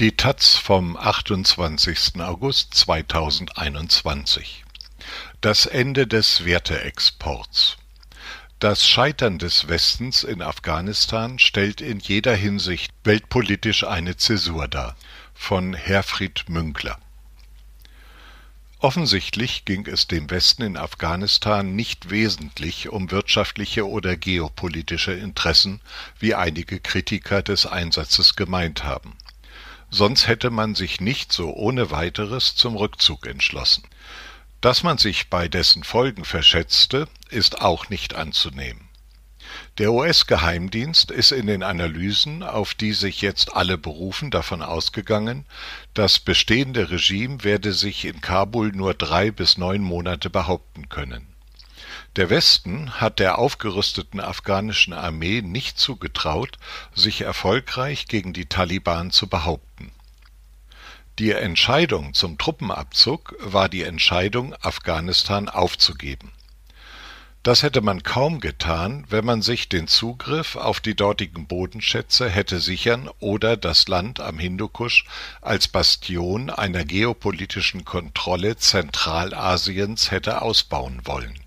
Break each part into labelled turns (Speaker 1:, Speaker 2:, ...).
Speaker 1: Die taz vom 28. August 2021 Das Ende des Werteexports Das Scheitern des Westens in Afghanistan stellt in jeder Hinsicht weltpolitisch eine Zäsur dar. Von Herfried Münkler Offensichtlich ging es dem Westen in Afghanistan nicht wesentlich um wirtschaftliche oder geopolitische Interessen, wie einige Kritiker des Einsatzes gemeint haben sonst hätte man sich nicht so ohne weiteres zum Rückzug entschlossen. Dass man sich bei dessen Folgen verschätzte, ist auch nicht anzunehmen. Der US-Geheimdienst ist in den Analysen, auf die sich jetzt alle berufen, davon ausgegangen, das bestehende Regime werde sich in Kabul nur drei bis neun Monate behaupten können. Der Westen hat der aufgerüsteten afghanischen Armee nicht zugetraut, sich erfolgreich gegen die Taliban zu behaupten. Die Entscheidung zum Truppenabzug war die Entscheidung, Afghanistan aufzugeben. Das hätte man kaum getan, wenn man sich den Zugriff auf die dortigen Bodenschätze hätte sichern oder das Land am Hindukusch als Bastion einer geopolitischen Kontrolle Zentralasiens hätte ausbauen wollen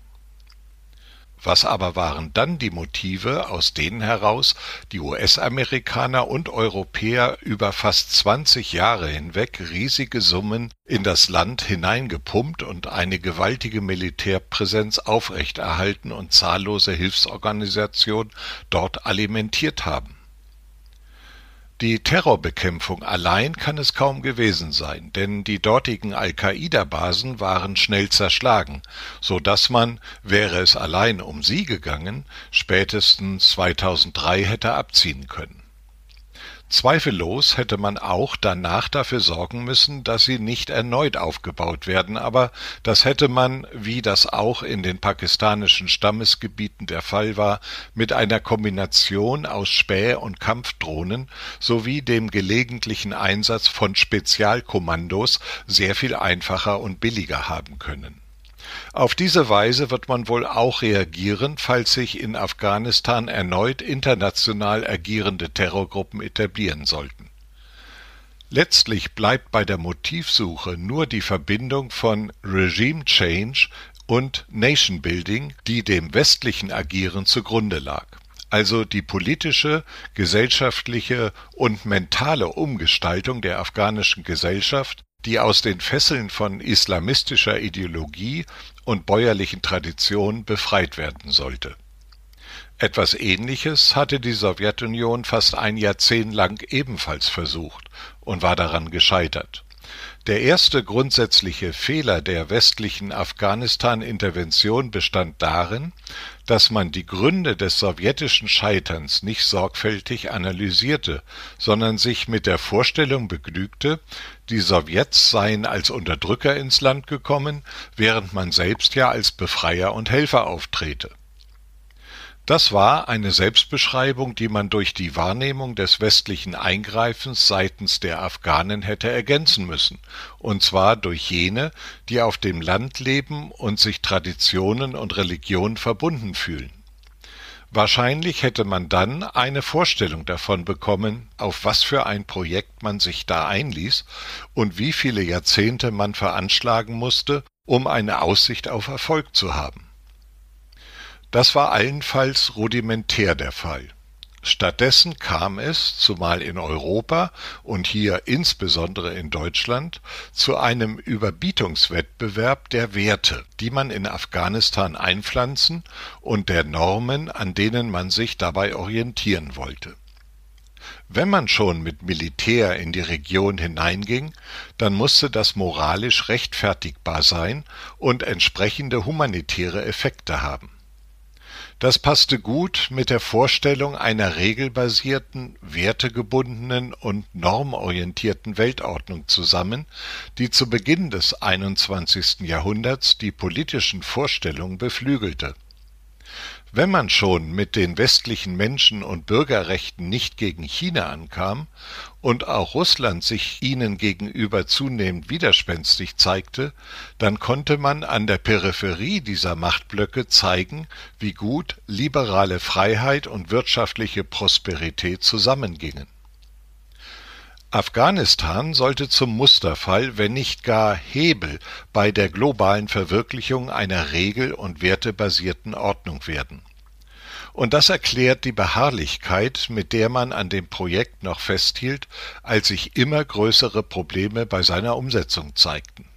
Speaker 1: was aber waren dann die Motive, aus denen heraus die US-Amerikaner und Europäer über fast 20 Jahre hinweg riesige Summen in das Land hineingepumpt und eine gewaltige Militärpräsenz aufrechterhalten und zahllose Hilfsorganisationen dort alimentiert haben? Die Terrorbekämpfung allein kann es kaum gewesen sein, denn die dortigen Al-Qaida-Basen waren schnell zerschlagen, so dass man, wäre es allein um sie gegangen, spätestens 2003 hätte abziehen können Zweifellos hätte man auch danach dafür sorgen müssen, dass sie nicht erneut aufgebaut werden, aber das hätte man, wie das auch in den pakistanischen Stammesgebieten der Fall war, mit einer Kombination aus Späh- und Kampfdrohnen sowie dem gelegentlichen Einsatz von Spezialkommandos sehr viel einfacher und billiger haben können auf diese Weise wird man wohl auch reagieren, falls sich in Afghanistan erneut international agierende Terrorgruppen etablieren sollten. Letztlich bleibt bei der Motivsuche nur die Verbindung von Regime Change und Nation Building, die dem westlichen Agieren zugrunde lag also die politische, gesellschaftliche und mentale Umgestaltung der afghanischen Gesellschaft die aus den Fesseln von islamistischer Ideologie und bäuerlichen Traditionen befreit werden sollte. Etwas Ähnliches hatte die Sowjetunion fast ein Jahrzehnt lang ebenfalls versucht und war daran gescheitert der erste grundsätzliche Fehler der westlichen Afghanistan-Intervention bestand darin, dass man die Gründe des sowjetischen Scheiterns nicht sorgfältig analysierte, sondern sich mit der Vorstellung begnügte, die Sowjets seien als Unterdrücker ins Land gekommen, während man selbst ja als Befreier und Helfer auftrete das war eine Selbstbeschreibung, die man durch die Wahrnehmung des westlichen Eingreifens seitens der Afghanen hätte ergänzen müssen, und zwar durch jene, die auf dem Land leben und sich Traditionen und Religion verbunden fühlen. Wahrscheinlich hätte man dann eine Vorstellung davon bekommen, auf was für ein Projekt man sich da einließ und wie viele Jahrzehnte man veranschlagen musste, um eine Aussicht auf Erfolg zu haben. Das war allenfalls rudimentär der Fall. Stattdessen kam es, zumal in Europa und hier insbesondere in Deutschland, zu einem Überbietungswettbewerb der Werte, die man in Afghanistan einpflanzen und der Normen, an denen man sich dabei orientieren wollte. Wenn man schon mit Militär in die Region hineinging, dann musste das moralisch rechtfertigbar sein und entsprechende humanitäre Effekte haben das passte gut mit der Vorstellung einer regelbasierten, wertegebundenen und normorientierten Weltordnung zusammen, die zu Beginn des 21. Jahrhunderts die politischen Vorstellungen beflügelte wenn man schon mit den westlichen Menschen- und Bürgerrechten nicht gegen China ankam und auch Russland sich ihnen gegenüber zunehmend widerspenstig zeigte, dann konnte man an der Peripherie dieser Machtblöcke zeigen, wie gut liberale Freiheit und wirtschaftliche Prosperität zusammengingen Afghanistan sollte zum Musterfall, wenn nicht gar Hebel bei der globalen Verwirklichung einer regel- und wertebasierten Ordnung werden. Und das erklärt die Beharrlichkeit, mit der man an dem Projekt noch festhielt, als sich immer größere Probleme bei seiner Umsetzung zeigten.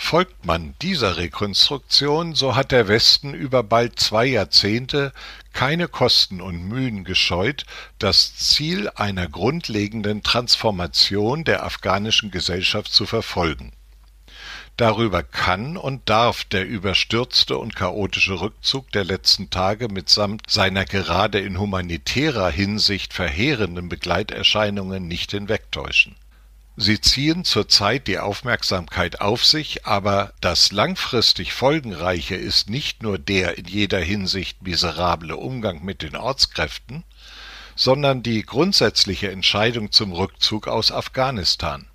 Speaker 1: Folgt man dieser Rekonstruktion, so hat der Westen über bald zwei Jahrzehnte keine Kosten und Mühen gescheut, das Ziel einer grundlegenden Transformation der afghanischen Gesellschaft zu verfolgen. Darüber kann und darf der überstürzte und chaotische Rückzug der letzten Tage mitsamt seiner gerade in humanitärer Hinsicht verheerenden Begleiterscheinungen nicht hinwegtäuschen Sie ziehen zurzeit die Aufmerksamkeit auf sich, aber das langfristig Folgenreiche ist nicht nur der in jeder Hinsicht miserable Umgang mit den Ortskräften, sondern die grundsätzliche Entscheidung zum Rückzug aus Afghanistan.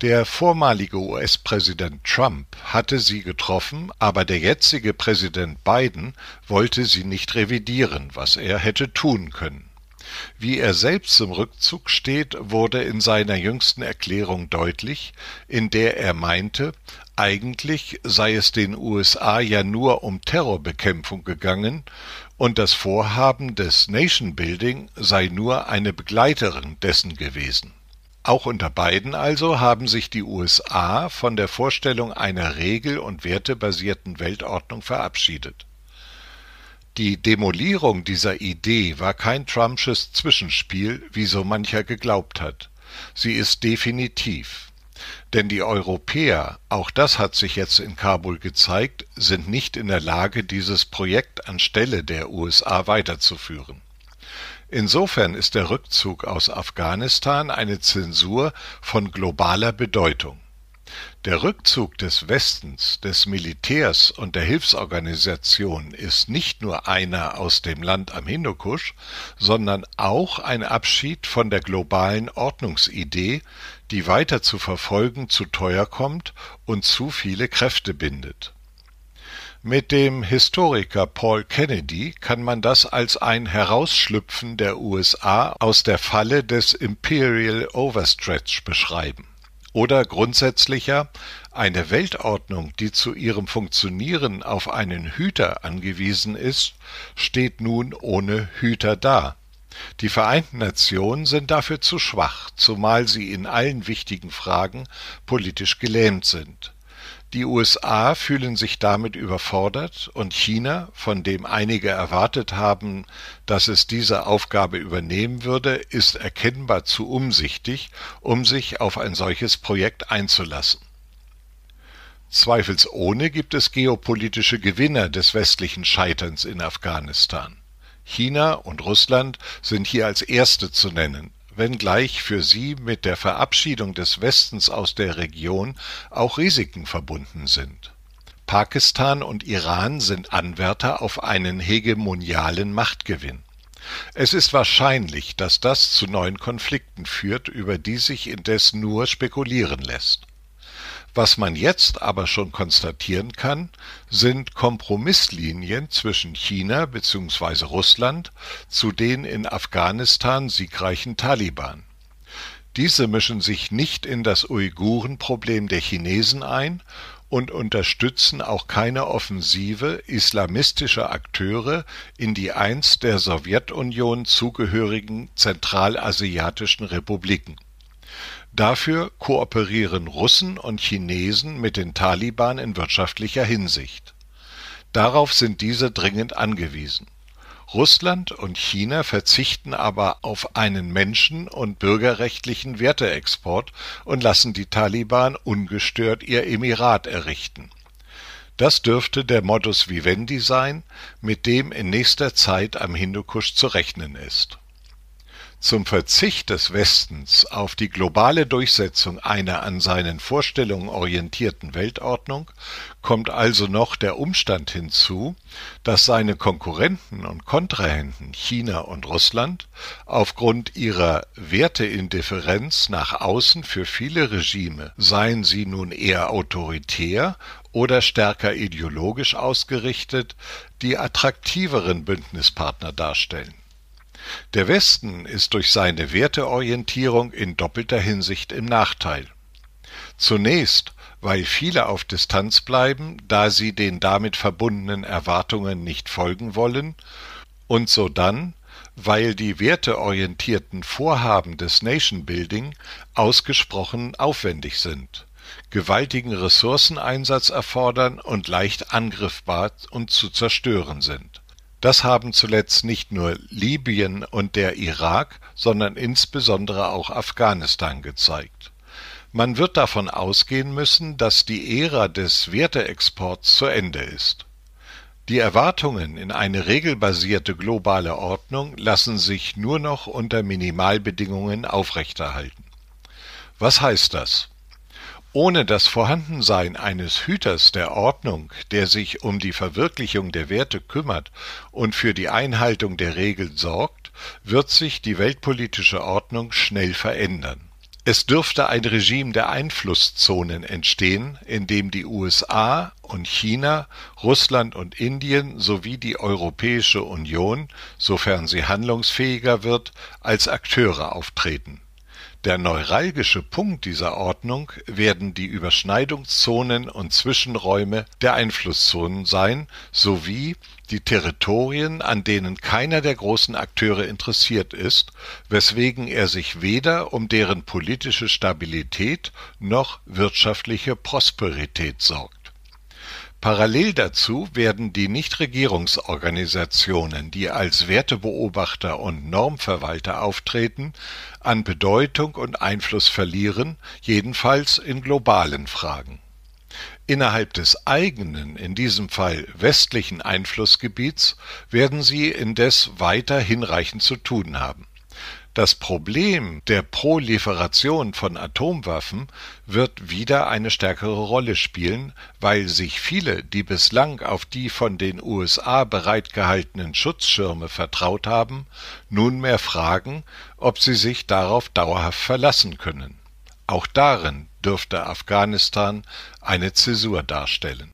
Speaker 1: Der vormalige US-Präsident Trump hatte sie getroffen, aber der jetzige Präsident Biden wollte sie nicht revidieren, was er hätte tun können. Wie er selbst zum Rückzug steht, wurde in seiner jüngsten Erklärung deutlich, in der er meinte, eigentlich sei es den USA ja nur um Terrorbekämpfung gegangen und das Vorhaben des Nation Building sei nur eine Begleiterin dessen gewesen. Auch unter beiden also haben sich die USA von der Vorstellung einer regel- und wertebasierten Weltordnung verabschiedet. Die Demolierung dieser Idee war kein Trumpsches Zwischenspiel, wie so mancher geglaubt hat. Sie ist definitiv. Denn die Europäer, auch das hat sich jetzt in Kabul gezeigt, sind nicht in der Lage, dieses Projekt anstelle der USA weiterzuführen. Insofern ist der Rückzug aus Afghanistan eine Zensur von globaler Bedeutung. Der Rückzug des Westens, des Militärs und der Hilfsorganisationen ist nicht nur einer aus dem Land am Hindukusch, sondern auch ein Abschied von der globalen Ordnungsidee, die weiter zu verfolgen zu teuer kommt und zu viele Kräfte bindet. Mit dem Historiker Paul Kennedy kann man das als ein Herausschlüpfen der USA aus der Falle des Imperial Overstretch beschreiben oder grundsätzlicher eine Weltordnung, die zu ihrem Funktionieren auf einen Hüter angewiesen ist, steht nun ohne Hüter da. Die Vereinten Nationen sind dafür zu schwach, zumal sie in allen wichtigen Fragen politisch gelähmt sind. Die USA fühlen sich damit überfordert und China, von dem einige erwartet haben, dass es diese Aufgabe übernehmen würde, ist erkennbar zu umsichtig, um sich auf ein solches Projekt einzulassen. Zweifelsohne gibt es geopolitische Gewinner des westlichen Scheiterns in Afghanistan. China und Russland sind hier als erste zu nennen, wenngleich für sie mit der Verabschiedung des Westens aus der Region auch Risiken verbunden sind. Pakistan und Iran sind Anwärter auf einen hegemonialen Machtgewinn. Es ist wahrscheinlich, dass das zu neuen Konflikten führt, über die sich indes nur spekulieren lässt. Was man jetzt aber schon konstatieren kann, sind Kompromisslinien zwischen China bzw. Russland zu den in Afghanistan siegreichen Taliban. Diese mischen sich nicht in das Uigurenproblem der Chinesen ein und unterstützen auch keine Offensive islamistischer Akteure in die einst der Sowjetunion zugehörigen zentralasiatischen Republiken Dafür kooperieren Russen und Chinesen mit den Taliban in wirtschaftlicher Hinsicht. Darauf sind diese dringend angewiesen. Russland und China verzichten aber auf einen menschen- und bürgerrechtlichen Werteexport und lassen die Taliban ungestört ihr Emirat errichten. Das dürfte der Modus vivendi sein, mit dem in nächster Zeit am Hindukusch zu rechnen ist zum Verzicht des Westens auf die globale Durchsetzung einer an seinen Vorstellungen orientierten Weltordnung kommt also noch der Umstand hinzu, dass seine Konkurrenten und Kontrahenten China und Russland aufgrund ihrer Werteindifferenz nach außen für viele Regime, seien sie nun eher autoritär oder stärker ideologisch ausgerichtet, die attraktiveren Bündnispartner darstellen Der Westen ist durch seine Werteorientierung in doppelter Hinsicht im Nachteil. Zunächst, weil viele auf Distanz bleiben, da sie den damit verbundenen Erwartungen nicht folgen wollen, und sodann, weil die werteorientierten Vorhaben des Nation Building ausgesprochen aufwendig sind, gewaltigen Ressourceneinsatz erfordern und leicht angriffbar und zu zerstören sind. Das haben zuletzt nicht nur Libyen und der Irak, sondern insbesondere auch Afghanistan gezeigt. Man wird davon ausgehen müssen, dass die Ära des Werteexports zu Ende ist. Die Erwartungen in eine regelbasierte globale Ordnung lassen sich nur noch unter Minimalbedingungen aufrechterhalten. Was heißt das? Ohne das Vorhandensein eines Hüters der Ordnung, der sich um die Verwirklichung der Werte kümmert und für die Einhaltung der Regeln sorgt, wird sich die weltpolitische Ordnung schnell verändern. Es dürfte ein Regime der Einflusszonen entstehen, in dem die USA und China, Russland und Indien sowie die Europäische Union, sofern sie handlungsfähiger wird, als Akteure auftreten der neuralgische Punkt dieser Ordnung werden die Überschneidungszonen und Zwischenräume der Einflusszonen sein sowie die Territorien, an denen keiner der großen Akteure interessiert ist, weswegen er sich weder um deren politische Stabilität noch wirtschaftliche Prosperität sorgt Parallel dazu werden die Nichtregierungsorganisationen, die als Wertebeobachter und Normverwalter auftreten, an Bedeutung und Einfluss verlieren, jedenfalls in globalen Fragen. Innerhalb des eigenen, in diesem Fall westlichen Einflussgebiets werden sie indes weiter hinreichend zu tun haben das Problem der Proliferation von Atomwaffen wird wieder eine stärkere Rolle spielen, weil sich viele, die bislang auf die von den USA bereitgehaltenen Schutzschirme vertraut haben, nunmehr fragen, ob sie sich darauf dauerhaft verlassen können. Auch darin dürfte Afghanistan eine Zäsur darstellen